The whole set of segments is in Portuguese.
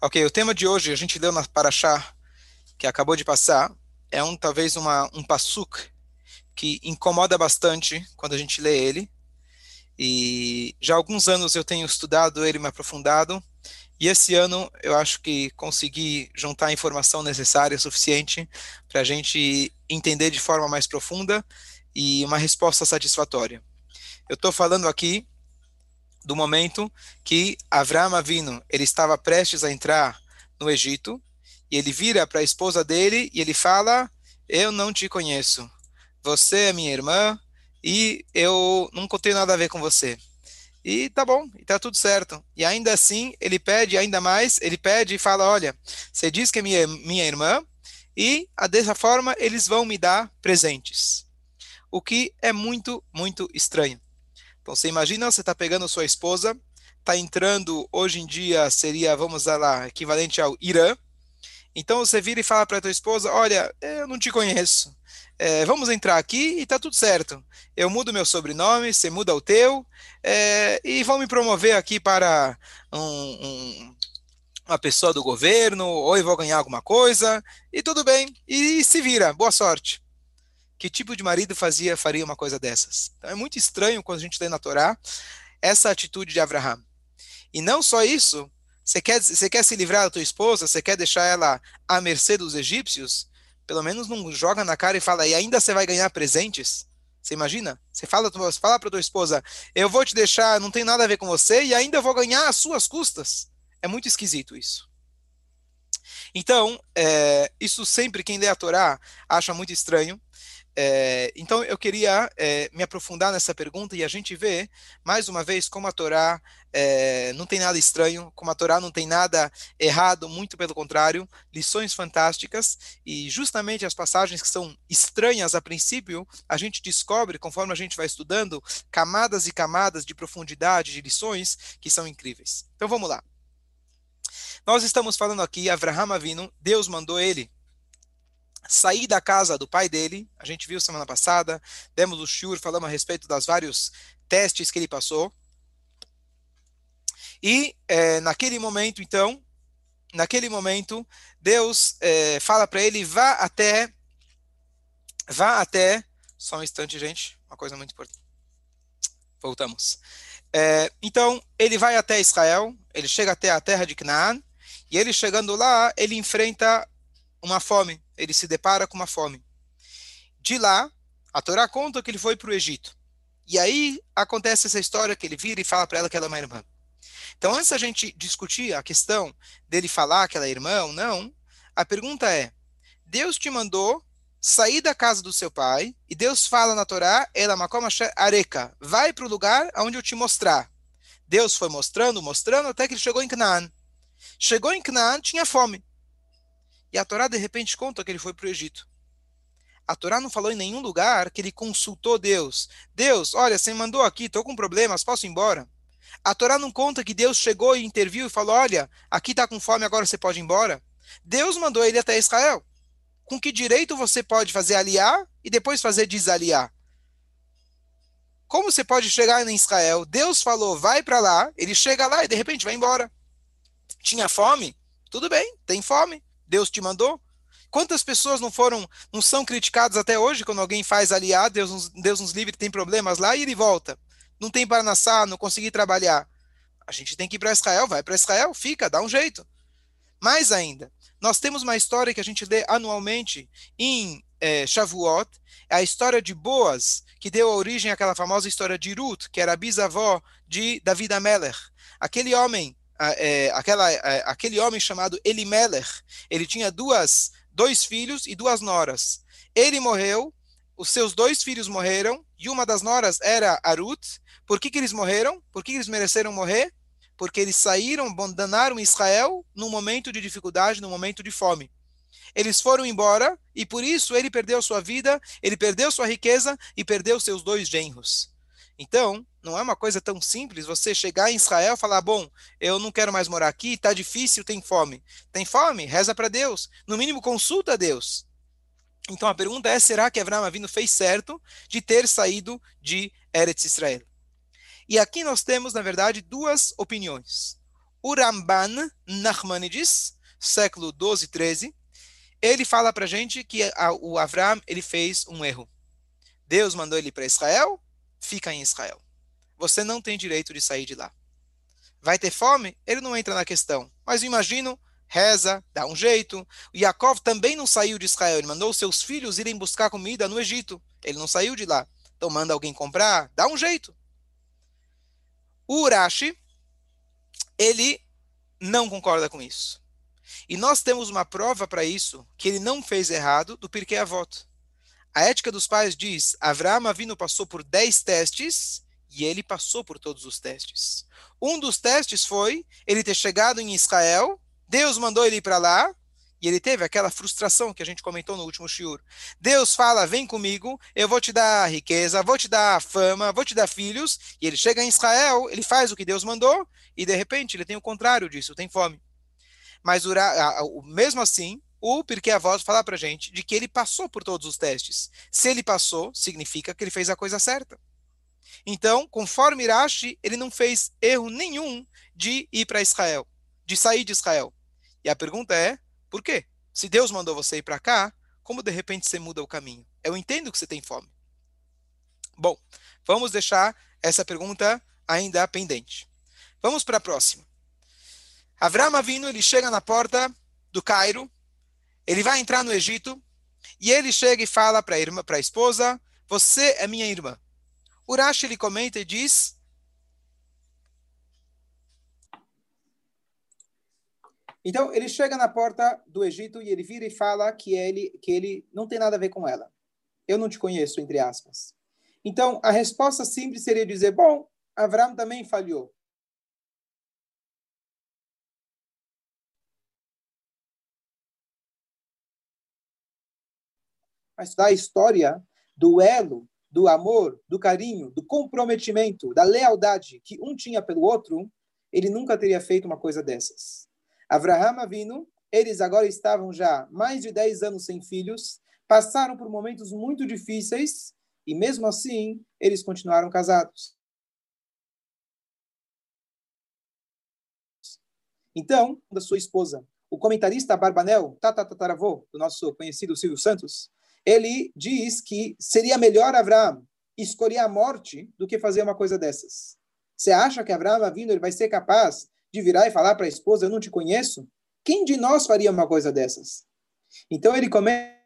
Ok, o tema de hoje, a gente leu na Paraxá, que acabou de passar, é um talvez uma, um passuk que incomoda bastante quando a gente lê ele. E já há alguns anos eu tenho estudado ele me aprofundado, e esse ano eu acho que consegui juntar a informação necessária, suficiente, para a gente entender de forma mais profunda e uma resposta satisfatória. Eu estou falando aqui do momento que Avram Avino, ele estava prestes a entrar no Egito, e ele vira para a esposa dele e ele fala: "Eu não te conheço. Você é minha irmã e eu nunca tenho nada a ver com você." E tá bom, tá tudo certo. E ainda assim, ele pede ainda mais, ele pede e fala: "Olha, você diz que é minha minha irmã e dessa forma eles vão me dar presentes." O que é muito, muito estranho. Então você imagina, você está pegando sua esposa, está entrando, hoje em dia seria, vamos lá, equivalente ao Irã. Então você vira e fala para tua esposa, olha, eu não te conheço. É, vamos entrar aqui e está tudo certo. Eu mudo meu sobrenome, você muda o teu, é, e vão me promover aqui para um, um, uma pessoa do governo, ou eu vou ganhar alguma coisa, e tudo bem, e se vira, boa sorte. Que tipo de marido fazia faria uma coisa dessas? Então é muito estranho quando a gente lê na Torá essa atitude de Abraham. E não só isso, você quer, você quer se livrar da tua esposa, você quer deixar ela à mercê dos egípcios, pelo menos não joga na cara e fala, e ainda você vai ganhar presentes? Você imagina? Você fala, você fala para tua esposa, eu vou te deixar, não tem nada a ver com você, e ainda vou ganhar às suas custas. É muito esquisito isso. Então, é, isso sempre quem lê a Torá acha muito estranho. É, então eu queria é, me aprofundar nessa pergunta e a gente vê, mais uma vez, como a Torá é, não tem nada estranho, como a Torá não tem nada errado, muito pelo contrário, lições fantásticas, e justamente as passagens que são estranhas a princípio, a gente descobre, conforme a gente vai estudando, camadas e camadas de profundidade, de lições que são incríveis. Então vamos lá. Nós estamos falando aqui, Avraham Avinu, Deus mandou ele sair da casa do pai dele, a gente viu semana passada, demos o shiur, falamos a respeito das vários testes que ele passou. E é, naquele momento, então, naquele momento, Deus é, fala para ele, vá até, vá até, só um instante, gente, uma coisa muito importante. Voltamos. É, então, ele vai até Israel, ele chega até a terra de Canaã, e ele chegando lá, ele enfrenta uma fome, ele se depara com uma fome. De lá, a Torá conta que ele foi para o Egito. E aí acontece essa história que ele vira e fala para ela que ela é uma irmã. Então, antes da gente discutir a questão dele falar que ela é irmã ou não, a pergunta é: Deus te mandou sair da casa do seu pai, e Deus fala na Torá, ela areca, vai para o lugar onde eu te mostrar. Deus foi mostrando, mostrando, até que ele chegou em Canaã. Chegou em Canaã, tinha fome. E a Torá de repente conta que ele foi para o Egito. A Torá não falou em nenhum lugar que ele consultou Deus. Deus, olha, você me mandou aqui, estou com problemas, posso ir embora? A Torá não conta que Deus chegou e interviu e falou: olha, aqui está com fome, agora você pode ir embora. Deus mandou ele até Israel. Com que direito você pode fazer aliar e depois fazer desaliar? Como você pode chegar em Israel? Deus falou, vai para lá, ele chega lá e de repente vai embora. Tinha fome? Tudo bem, tem fome. Deus te mandou? Quantas pessoas não foram, não são criticadas até hoje quando alguém faz aliado, Deus nos, Deus nos livre, tem problemas lá e ele volta. Não tem para nascer, não consegui trabalhar. A gente tem que ir para Israel, vai para Israel, fica, dá um jeito. Mais ainda, nós temos uma história que a gente lê anualmente em é, Shavuot, é a história de Boas, que deu origem àquela famosa história de Ruth, que era a bisavó de David Ameller. Aquele homem é, aquela, é, aquele homem chamado Elimelech, ele tinha duas, dois filhos e duas noras. Ele morreu, os seus dois filhos morreram, e uma das noras era Arut. Por que, que eles morreram? Por que, que eles mereceram morrer? Porque eles saíram, abandonaram Israel num momento de dificuldade, num momento de fome. Eles foram embora e por isso ele perdeu sua vida, ele perdeu sua riqueza e perdeu seus dois genros. Então, não é uma coisa tão simples você chegar em Israel e falar: bom, eu não quero mais morar aqui, está difícil, tem fome. Tem fome? Reza para Deus. No mínimo, consulta a Deus. Então a pergunta é: será que Abraão Avino fez certo de ter saído de Eretz Israel? E aqui nós temos, na verdade, duas opiniões. O Ramban Nachmanides, século 12 e 13, ele fala para gente que a, o Avram ele fez um erro. Deus mandou ele para Israel, fica em Israel. Você não tem direito de sair de lá. Vai ter fome? Ele não entra na questão. Mas imagino, reza, dá um jeito. Yaakov também não saiu de Israel. Ele mandou seus filhos irem buscar comida no Egito. Ele não saiu de lá. Então manda alguém comprar, dá um jeito. O Urashi, ele não concorda com isso. E nós temos uma prova para isso, que ele não fez errado do Pirkei Avot. A ética dos pais diz, Avraham Avinu passou por 10 testes e ele passou por todos os testes. Um dos testes foi ele ter chegado em Israel, Deus mandou ele ir para lá, e ele teve aquela frustração que a gente comentou no último shiur. Deus fala: vem comigo, eu vou te dar riqueza, vou te dar fama, vou te dar filhos. E ele chega em Israel, ele faz o que Deus mandou, e de repente ele tem o contrário disso, tem fome. Mas mesmo assim, o Pirkei Avós fala para gente de que ele passou por todos os testes. Se ele passou, significa que ele fez a coisa certa. Então, conforme Irashi, ele não fez erro nenhum de ir para Israel, de sair de Israel. E a pergunta é, por quê? Se Deus mandou você ir para cá, como de repente você muda o caminho? Eu entendo que você tem fome. Bom, vamos deixar essa pergunta ainda pendente. Vamos para a próxima. Avram Avinu, ele chega na porta do Cairo, ele vai entrar no Egito, e ele chega e fala para a esposa, você é minha irmã. Urash ele comenta e diz, Então, ele chega na porta do Egito e ele vira e fala que ele, que ele não tem nada a ver com ela. Eu não te conheço, entre aspas. Então, a resposta simples seria dizer: bom, Avram também falhou. Mas da história do elo, do amor, do carinho, do comprometimento, da lealdade que um tinha pelo outro, ele nunca teria feito uma coisa dessas. Avraham Avinu, eles agora estavam já mais de 10 anos sem filhos, passaram por momentos muito difíceis e mesmo assim eles continuaram casados. Então, da sua esposa, o comentarista Barbanel, tatataravô, do nosso conhecido Silvio Santos, ele diz que seria melhor Avraham escolher a morte do que fazer uma coisa dessas. Você acha que Avraham vindo ele vai ser capaz de virar e falar para a esposa, eu não te conheço? Quem de nós faria uma coisa dessas? Então ele comenta,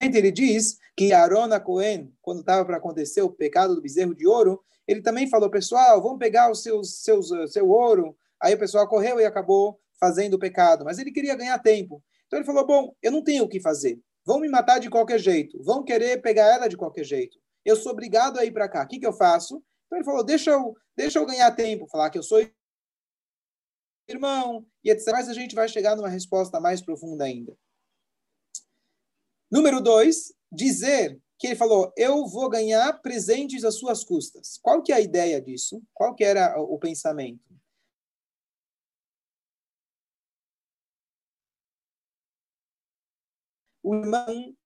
ele diz que Arona Cohen, quando estava para acontecer o pecado do bezerro de ouro, ele também falou, pessoal, vamos pegar os seus, seus, seu ouro. Aí o pessoal correu e acabou fazendo o pecado. Mas ele queria ganhar tempo. Então ele falou, bom, eu não tenho o que fazer. Vão me matar de qualquer jeito. Vão querer pegar ela de qualquer jeito. Eu sou obrigado a ir para cá. O que, que eu faço? Então ele falou: deixa eu, deixa eu ganhar tempo, falar que eu sou irmão, e etc. Mas a gente vai chegar numa resposta mais profunda ainda. Número dois, dizer que ele falou: eu vou ganhar presentes às suas custas. Qual que é a ideia disso? Qual que era o pensamento? O irmão,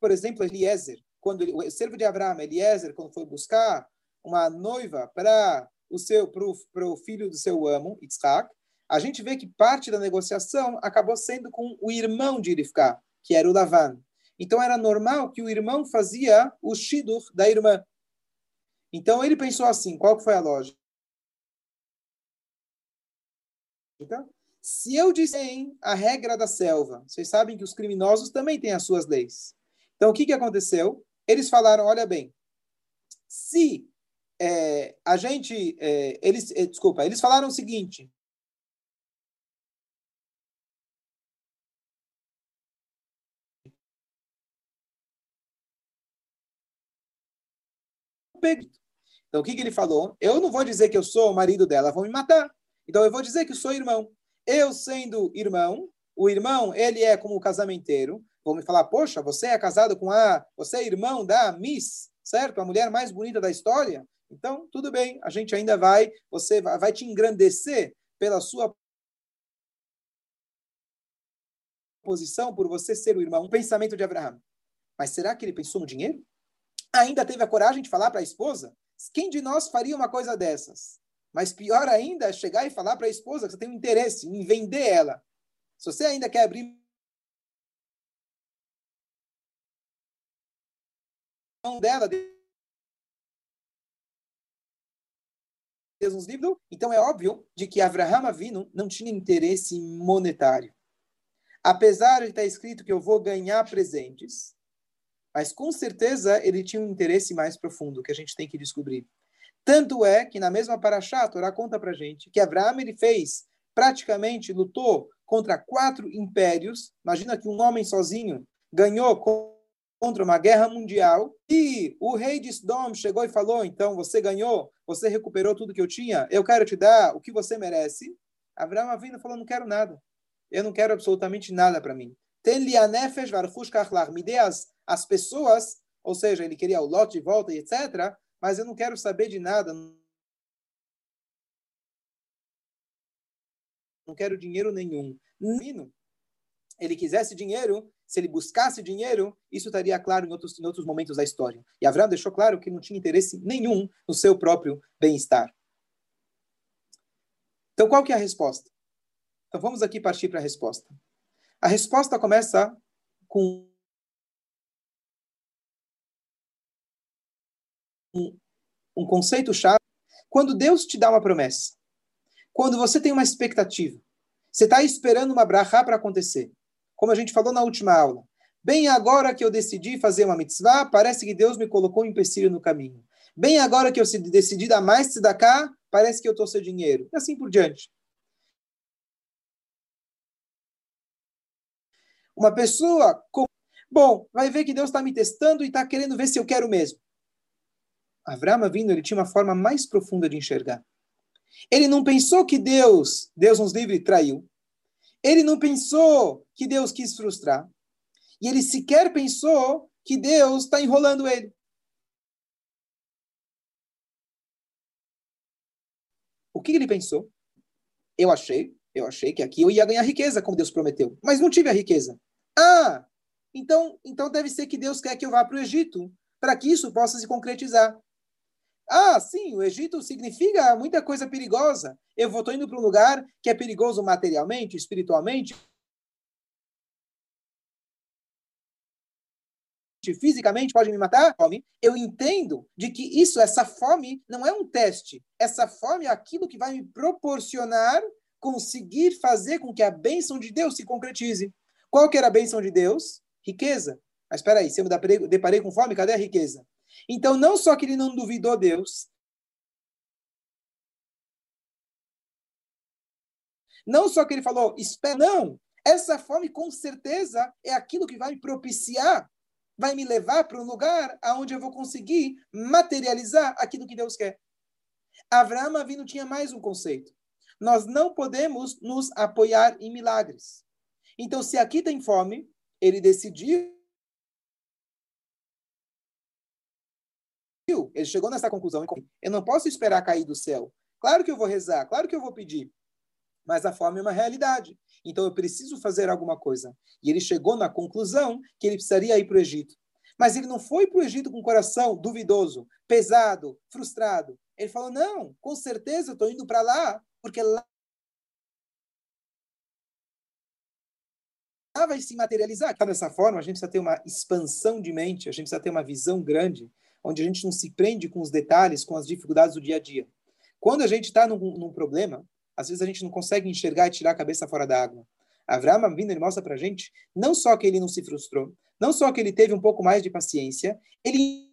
por exemplo, Eliezer, quando ele, o servo de Abraão, Eliezer, quando foi buscar uma noiva para o seu para o filho do seu amo, Isaac, a gente vê que parte da negociação acabou sendo com o irmão de Irifká, que era o Lavan. Então era normal que o irmão fazia o shidur da irmã. Então ele pensou assim, qual foi a lógica? Se eu disser a regra da selva, vocês sabem que os criminosos também têm as suas leis. Então o que, que aconteceu? eles falaram, olha bem, se é, a gente, é, eles, é, desculpa, eles falaram o seguinte, Então, o que, que ele falou? Eu não vou dizer que eu sou o marido dela, vão me matar. Então, eu vou dizer que sou irmão. Eu, sendo irmão, o irmão, ele é como o casamenteiro, vão me falar, poxa, você é casado com a, você é irmão da Miss, certo? A mulher mais bonita da história. Então, tudo bem, a gente ainda vai, você vai te engrandecer pela sua posição, por você ser o irmão. Um pensamento de Abraão. Mas será que ele pensou no dinheiro? ainda teve a coragem de falar para a esposa? Quem de nós faria uma coisa dessas? Mas pior ainda é chegar e falar para a esposa que você tem um interesse em vender ela. Se você ainda quer abrir mão dela, Deus livre, então é óbvio de que Avraham Avinu não tinha interesse monetário. Apesar de estar escrito que eu vou ganhar presentes, mas com certeza ele tinha um interesse mais profundo que a gente tem que descobrir. Tanto é que na mesma paraxá, a Torá conta pra gente que Abraão ele fez, praticamente lutou contra quatro impérios. Imagina que um homem sozinho ganhou contra uma guerra mundial e o rei de Sodom chegou e falou: "Então você ganhou, você recuperou tudo que eu tinha, eu quero te dar o que você merece". Abraão Avinu falou: "Não quero nada. Eu não quero absolutamente nada para mim. Me dê as as pessoas, ou seja, ele queria o lote de volta e etc., mas eu não quero saber de nada. Não quero dinheiro nenhum. Menino, ele quisesse dinheiro, se ele buscasse dinheiro, isso estaria claro em outros, em outros momentos da história. E Abraão deixou claro que não tinha interesse nenhum no seu próprio bem-estar. Então, qual que é a resposta? Então, vamos aqui partir para a resposta. A resposta começa com um, conceito chave. Quando Deus te dá uma promessa, quando você tem uma expectativa, você está esperando uma brachá para acontecer, como a gente falou na última aula. Bem agora que eu decidi fazer uma mitzvah, parece que Deus me colocou um empecilho no caminho. Bem agora que eu decidi dar mais cá, parece que eu estou sem dinheiro. E assim por diante. Uma pessoa, com... bom, vai ver que Deus está me testando e está querendo ver se eu quero mesmo. Avram vindo, ele tinha uma forma mais profunda de enxergar. Ele não pensou que Deus, Deus nos livre, traiu. Ele não pensou que Deus quis frustrar. E ele sequer pensou que Deus está enrolando ele. O que ele pensou? Eu achei, eu achei que aqui eu ia ganhar riqueza, como Deus prometeu, mas não tive a riqueza. Ah, então, então deve ser que Deus quer que eu vá para o Egito, para que isso possa se concretizar. Ah, sim, o Egito significa muita coisa perigosa. Eu vou indo para um lugar que é perigoso materialmente, espiritualmente, fisicamente pode me matar, fome, eu entendo de que isso, essa fome, não é um teste. Essa fome é aquilo que vai me proporcionar conseguir fazer com que a bênção de Deus se concretize. Qual que era a bênção de Deus? Riqueza. Mas espera aí, se eu me deparei com fome, cadê a riqueza? Então, não só que ele não duvidou Deus, não só que ele falou, espera, não, essa fome com certeza é aquilo que vai me propiciar, vai me levar para um lugar aonde eu vou conseguir materializar aquilo que Deus quer. Abraão Avino tinha mais um conceito. Nós não podemos nos apoiar em milagres. Então, se aqui tem fome, ele decidiu ele chegou nessa conclusão. Eu não posso esperar cair do céu. Claro que eu vou rezar, claro que eu vou pedir. Mas a fome é uma realidade. Então eu preciso fazer alguma coisa. E ele chegou na conclusão que ele precisaria ir para o Egito. Mas ele não foi para o Egito com o coração duvidoso, pesado, frustrado. Ele falou: não, com certeza eu estou indo para lá, porque lá vai se materializar. Então, dessa forma, a gente precisa ter uma expansão de mente, a gente precisa ter uma visão grande onde a gente não se prende com os detalhes, com as dificuldades do dia a dia. Quando a gente está num, num, problema, às vezes a gente não consegue enxergar e tirar a cabeça fora da água. Avraham vindo ele mostra para a gente não só que ele não se frustrou, não só que ele teve um pouco mais de paciência, ele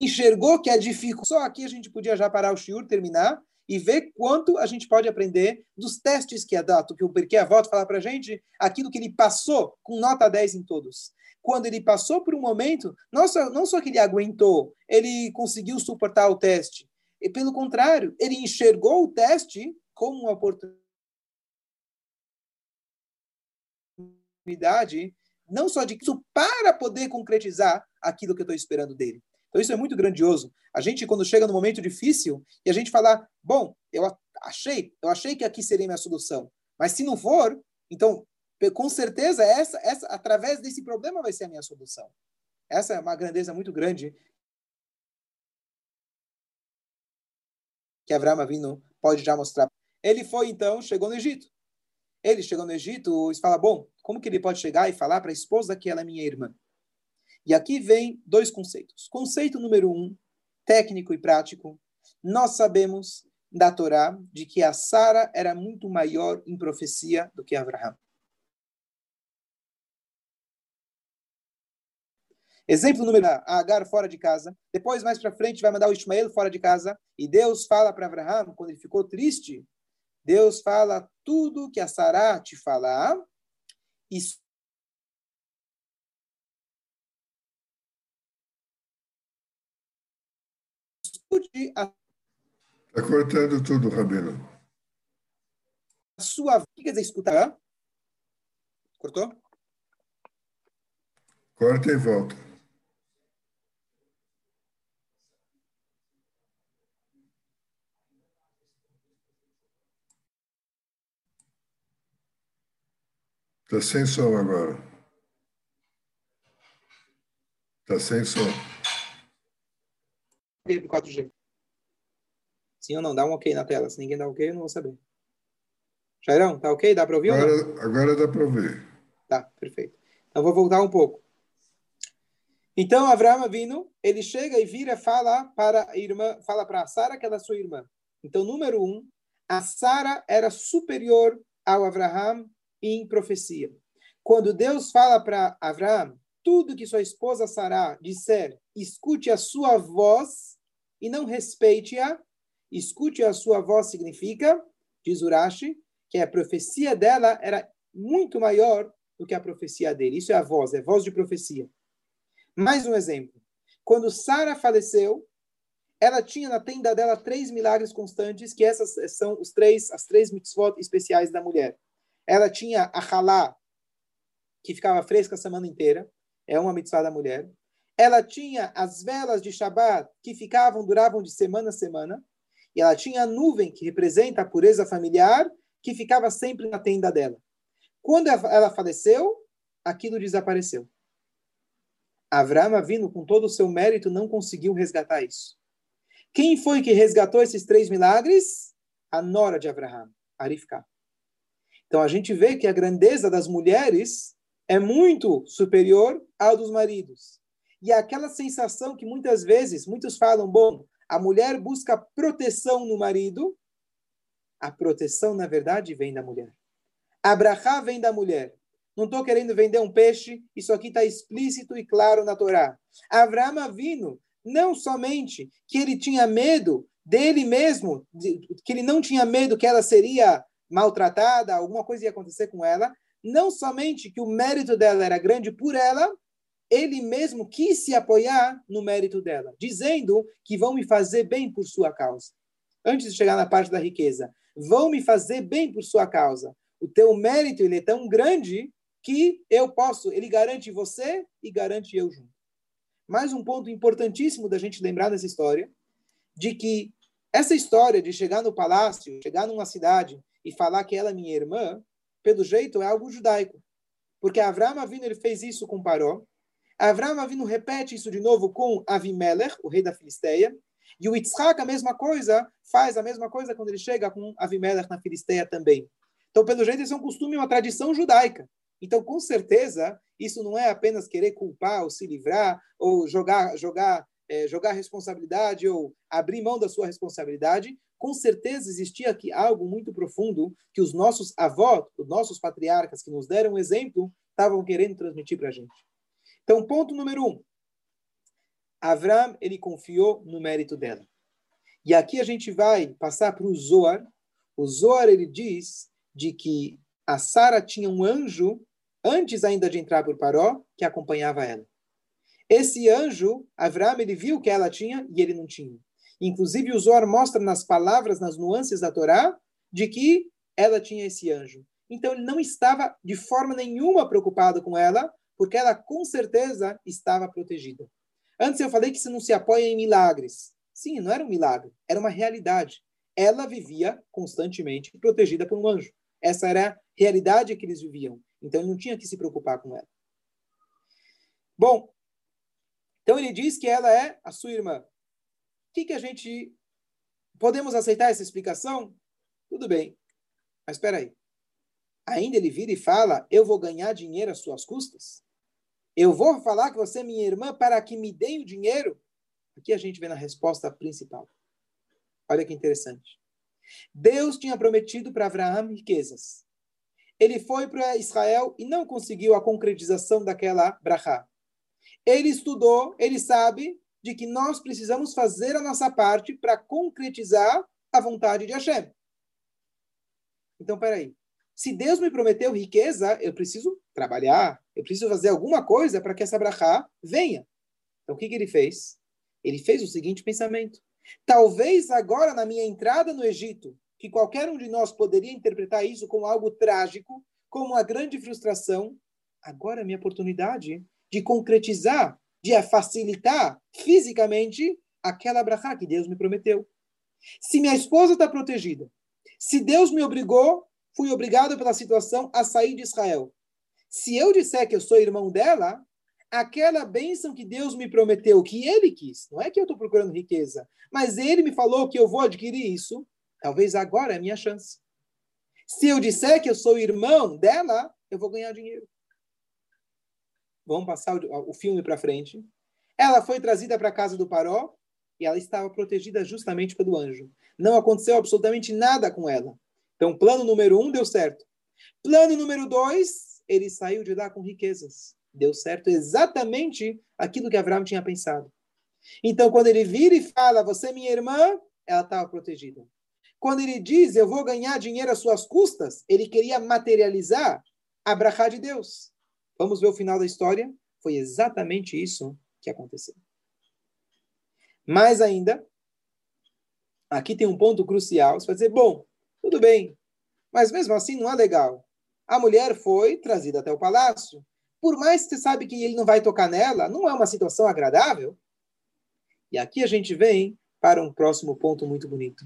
enxergou que a dificuldade. Só aqui a gente podia já parar o shiur, terminar e ver quanto a gente pode aprender dos testes que é dado, que o Porquê a volta falar para a gente, aquilo que ele passou com nota 10 em todos quando ele passou por um momento, não só, não só que ele aguentou, ele conseguiu suportar o teste. E, pelo contrário, ele enxergou o teste como uma oportunidade, não só de isso, para poder concretizar aquilo que eu estou esperando dele. Então, isso é muito grandioso. A gente, quando chega no momento difícil, e a gente falar, bom, eu achei, eu achei que aqui seria minha solução. Mas se não for, então com certeza, essa, essa, através desse problema vai ser a minha solução. Essa é uma grandeza muito grande que Abraão Avinu pode já mostrar. Ele foi, então, chegou no Egito. Ele chegou no Egito e fala, bom, como que ele pode chegar e falar para a esposa que ela é minha irmã? E aqui vem dois conceitos. Conceito número um, técnico e prático. Nós sabemos da Torá de que a Sara era muito maior em profecia do que Abraão. Exemplo número a Agar fora de casa. Depois, mais para frente, vai mandar o Ismael fora de casa. E Deus fala para Abraão, quando ele ficou triste, Deus fala tudo que a Sará te falar. Escute a Está cortando tudo, Rabino. A sua vida, quer dizer, escutar? Cortou? Corta e volta. Está sem som agora. Está sem som. 4G. Sim ou não? Dá um ok na tela. Se ninguém dá ok, eu não vou saber. Jairão, tá ok? Dá para ouvir agora, ou não? Agora dá para ouvir. Tá, perfeito. Então vou voltar um pouco. Então Abraão vindo, ele chega e vira, fala para a irmã, fala para Sara que ela é sua irmã. Então número um, a Sara era superior ao Abraão em profecia. Quando Deus fala para Abraão, tudo que sua esposa Sara disser, escute a sua voz e não respeite-a, escute a sua voz significa, diz Urashi, que a profecia dela era muito maior do que a profecia dele. Isso é a voz, é voz de profecia. Mais um exemplo. Quando Sara faleceu, ela tinha na tenda dela três milagres constantes, que essas são os três, as três mitzvot especiais da mulher. Ela tinha a halá, que ficava fresca a semana inteira, é uma mitzvah da mulher. Ela tinha as velas de Shabat, que ficavam, duravam de semana a semana. E ela tinha a nuvem, que representa a pureza familiar, que ficava sempre na tenda dela. Quando ela faleceu, aquilo desapareceu. Avraham, vindo com todo o seu mérito, não conseguiu resgatar isso. Quem foi que resgatou esses três milagres? A nora de Avraham, Arifka. Então a gente vê que a grandeza das mulheres é muito superior ao dos maridos. E aquela sensação que muitas vezes muitos falam, bom, a mulher busca proteção no marido, a proteção, na verdade, vem da mulher. Abraha vem da mulher. Não estou querendo vender um peixe, isso aqui está explícito e claro na Torá. Abraão Avino, não somente que ele tinha medo dele mesmo, que ele não tinha medo que ela seria maltratada, alguma coisa ia acontecer com ela, não somente que o mérito dela era grande por ela, ele mesmo quis se apoiar no mérito dela, dizendo que vão me fazer bem por sua causa. Antes de chegar na parte da riqueza, vão me fazer bem por sua causa. O teu mérito ele é tão grande que eu posso, ele garante você e garante eu junto. Mais um ponto importantíssimo da gente lembrar nessa história, de que essa história de chegar no palácio, chegar numa cidade e falar que ela é minha irmã, pelo jeito é algo judaico. Porque Avram Avinu ele fez isso com Paró, Avram Avinu repete isso de novo com Avimelech, o rei da Filisteia, e o Yitzhak a mesma coisa, faz a mesma coisa quando ele chega com Avimelech na Filisteia também. Então, pelo jeito, isso é um costume, uma tradição judaica. Então, com certeza, isso não é apenas querer culpar ou se livrar ou jogar, jogar, é, jogar responsabilidade ou abrir mão da sua responsabilidade. Com certeza existia aqui algo muito profundo que os nossos avós, os nossos patriarcas que nos deram um exemplo, estavam querendo transmitir para a gente. Então, ponto número um. Avram, ele confiou no mérito dela. E aqui a gente vai passar para o Zoar. O Zoar, ele diz de que a Sara tinha um anjo, antes ainda de entrar por Paró, que acompanhava ela. Esse anjo, Avram, ele viu que ela tinha e ele não tinha. Inclusive, o Zoar mostra nas palavras, nas nuances da Torá, de que ela tinha esse anjo. Então, ele não estava de forma nenhuma preocupado com ela, porque ela com certeza estava protegida. Antes eu falei que isso não se apoia em milagres. Sim, não era um milagre, era uma realidade. Ela vivia constantemente protegida por um anjo. Essa era a realidade que eles viviam. Então ele não tinha que se preocupar com ela. Bom, então ele diz que ela é a sua irmã. O que, que a gente. Podemos aceitar essa explicação? Tudo bem. Mas espera aí. Ainda ele vira e fala: Eu vou ganhar dinheiro às suas custas? Eu vou falar que você é minha irmã para que me deem o dinheiro? Aqui a gente vê na resposta principal. Olha que interessante. Deus tinha prometido para Abraão riquezas. Ele foi para Israel e não conseguiu a concretização daquela brachá. Ele estudou, ele sabe de que nós precisamos fazer a nossa parte para concretizar a vontade de Hashem. Então, peraí. Se Deus me prometeu riqueza, eu preciso trabalhar, eu preciso fazer alguma coisa para que essa brachá venha. Então, o que, que ele fez? Ele fez o seguinte pensamento. Talvez agora, na minha entrada no Egito, que qualquer um de nós poderia interpretar isso como algo trágico, como uma grande frustração, agora é minha oportunidade de concretizar, de facilitar fisicamente aquela brachá que Deus me prometeu. Se minha esposa está protegida, se Deus me obrigou, fui obrigado pela situação a sair de Israel. Se eu disser que eu sou irmão dela, aquela bênção que Deus me prometeu, que Ele quis, não é que eu estou procurando riqueza, mas Ele me falou que eu vou adquirir isso, talvez agora é a minha chance. Se eu disser que eu sou irmão dela, eu vou ganhar dinheiro. Vamos passar o, o filme para frente. Ela foi trazida para a casa do Paró e ela estava protegida justamente pelo anjo. Não aconteceu absolutamente nada com ela. Então, plano número um deu certo. Plano número dois, ele saiu de lá com riquezas. Deu certo exatamente aquilo que Abraão tinha pensado. Então, quando ele vira e fala, você é minha irmã, ela estava protegida. Quando ele diz, eu vou ganhar dinheiro às suas custas, ele queria materializar a brachá de Deus. Vamos ver o final da história? Foi exatamente isso que aconteceu. Mais ainda, aqui tem um ponto crucial. Você vai dizer, bom, tudo bem, mas mesmo assim não é legal. A mulher foi trazida até o palácio. Por mais que você sabe que ele não vai tocar nela, não é uma situação agradável. E aqui a gente vem para um próximo ponto muito bonito.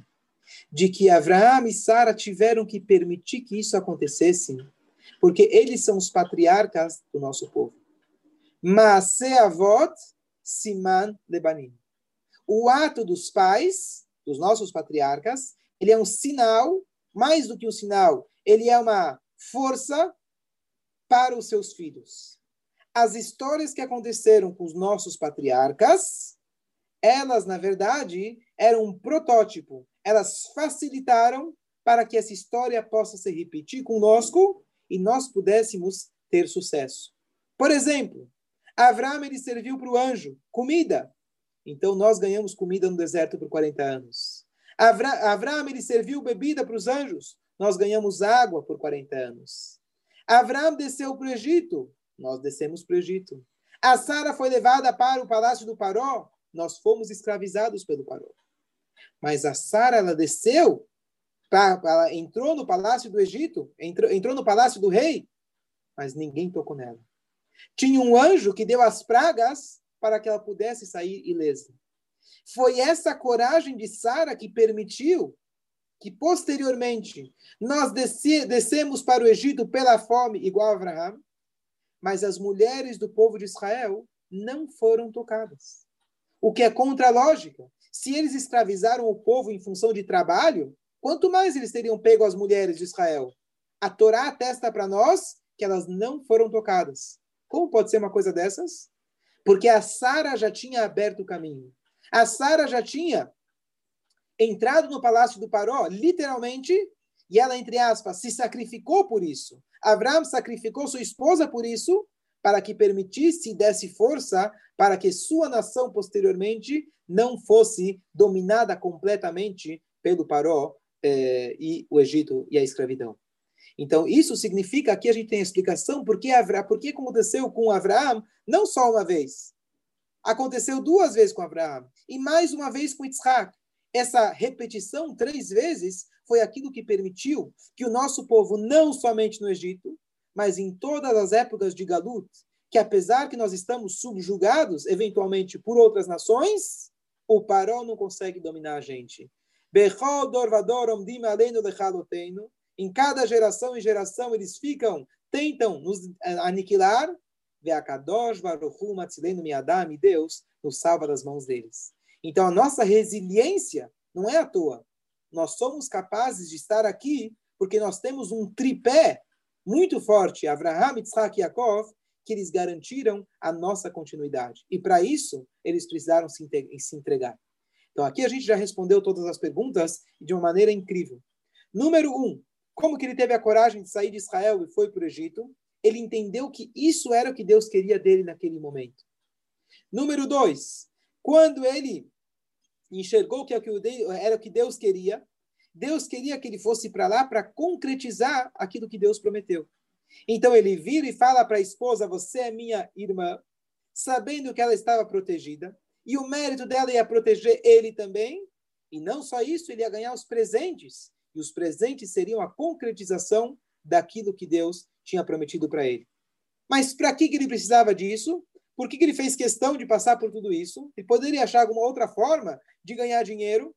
De que Abraão e Sara tiveram que permitir que isso acontecesse porque eles são os patriarcas do nosso povo. Maaseavot Siman Lebanim. O ato dos pais, dos nossos patriarcas, ele é um sinal, mais do que um sinal, ele é uma força para os seus filhos. As histórias que aconteceram com os nossos patriarcas, elas, na verdade, eram um protótipo. Elas facilitaram para que essa história possa se repetir conosco e nós pudéssemos ter sucesso. Por exemplo, Avram ele serviu para o anjo comida. Então nós ganhamos comida no deserto por 40 anos. Avram ele serviu bebida para os anjos. Nós ganhamos água por 40 anos. Avram desceu para o Egito. Nós descemos para o Egito. A Sara foi levada para o palácio do Paró. Nós fomos escravizados pelo Paró. Mas a Sara ela desceu ela entrou no palácio do Egito, entrou, entrou no palácio do rei, mas ninguém tocou nela. Tinha um anjo que deu as pragas para que ela pudesse sair ilesa. Foi essa coragem de Sara que permitiu que posteriormente nós desce, descemos para o Egito pela fome, igual a Abraão, mas as mulheres do povo de Israel não foram tocadas. O que é contra a lógica. Se eles escravizaram o povo em função de trabalho, Quanto mais eles teriam pego as mulheres de Israel? A Torá atesta para nós que elas não foram tocadas. Como pode ser uma coisa dessas? Porque a Sara já tinha aberto o caminho. A Sara já tinha entrado no palácio do Paró, literalmente, e ela, entre aspas, se sacrificou por isso. Abraão sacrificou sua esposa por isso, para que permitisse e desse força para que sua nação posteriormente não fosse dominada completamente pelo Paró é, e o Egito e a escravidão. Então, isso significa que a gente tem a explicação por que, por que aconteceu com Abraão não só uma vez. Aconteceu duas vezes com Abraão e mais uma vez com Isaac. Essa repetição três vezes foi aquilo que permitiu que o nosso povo, não somente no Egito, mas em todas as épocas de Galut, que apesar que nós estamos subjugados eventualmente por outras nações, o Paró não consegue dominar a gente. Em cada geração e geração eles ficam tentam nos aniquilar, Matzilenu Miadam, e Deus nos salva das mãos deles. Então a nossa resiliência não é à toa. Nós somos capazes de estar aqui porque nós temos um tripé muito forte, Abraham, Yitzhak e Yaakov, que eles garantiram a nossa continuidade. E para isso, eles precisaram se entregar. Então aqui a gente já respondeu todas as perguntas de uma maneira incrível. Número um, como que ele teve a coragem de sair de Israel e foi para o Egito? Ele entendeu que isso era o que Deus queria dele naquele momento. Número dois, quando ele enxergou que era o que Deus queria, Deus queria que ele fosse para lá para concretizar aquilo que Deus prometeu. Então ele vira e fala para a esposa: Você é minha irmã, sabendo que ela estava protegida e o mérito dela ia proteger ele também. E não só isso, ele ia ganhar os presentes. E os presentes seriam a concretização daquilo que Deus tinha prometido para ele. Mas para que, que ele precisava disso? Por que, que ele fez questão de passar por tudo isso? Ele poderia achar alguma outra forma de ganhar dinheiro.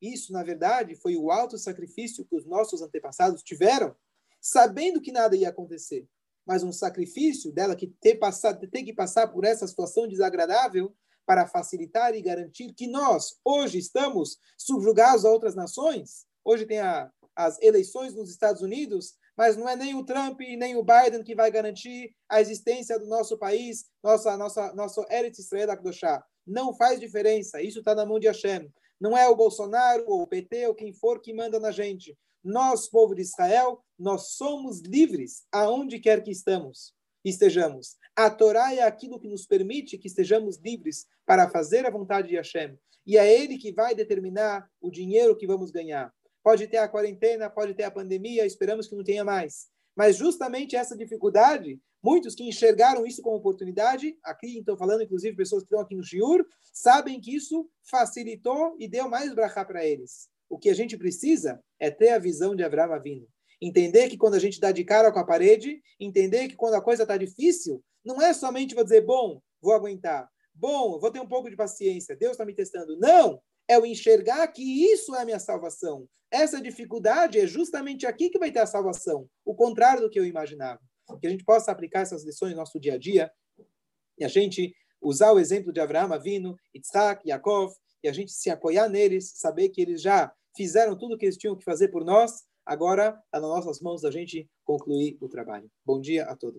Isso, na verdade, foi o alto sacrifício que os nossos antepassados tiveram, sabendo que nada ia acontecer. Mas um sacrifício dela que ter, passado, ter que passar por essa situação desagradável para facilitar e garantir que nós, hoje, estamos subjugados a outras nações. Hoje tem a, as eleições nos Estados Unidos, mas não é nem o Trump nem o Biden que vai garantir a existência do nosso país, nossa, nossa, nosso Eretz Israel Akdoshá. Não faz diferença, isso está na mão de Hashem. Não é o Bolsonaro ou o PT ou quem for que manda na gente. Nós, povo de Israel, nós somos livres aonde quer que estamos estejamos. A Torá é aquilo que nos permite que estejamos livres para fazer a vontade de Hashem. E é Ele que vai determinar o dinheiro que vamos ganhar. Pode ter a quarentena, pode ter a pandemia, esperamos que não tenha mais. Mas justamente essa dificuldade, muitos que enxergaram isso como oportunidade, aqui estou falando inclusive pessoas que estão aqui no Shiur, sabem que isso facilitou e deu mais brachá para eles. O que a gente precisa é ter a visão de Abraão vindo. Entender que quando a gente dá de cara com a parede, entender que quando a coisa está difícil, não é somente vou dizer, bom, vou aguentar, bom, vou ter um pouco de paciência, Deus está me testando. Não! É o enxergar que isso é a minha salvação. Essa dificuldade é justamente aqui que vai ter a salvação, o contrário do que eu imaginava. Que a gente possa aplicar essas lições no nosso dia a dia e a gente usar o exemplo de Abraão, Avino, Isaac, Yaakov, e a gente se apoiar neles, saber que eles já fizeram tudo o que eles tinham que fazer por nós Agora está nas nossas mãos a gente concluir o trabalho. Bom dia a todos.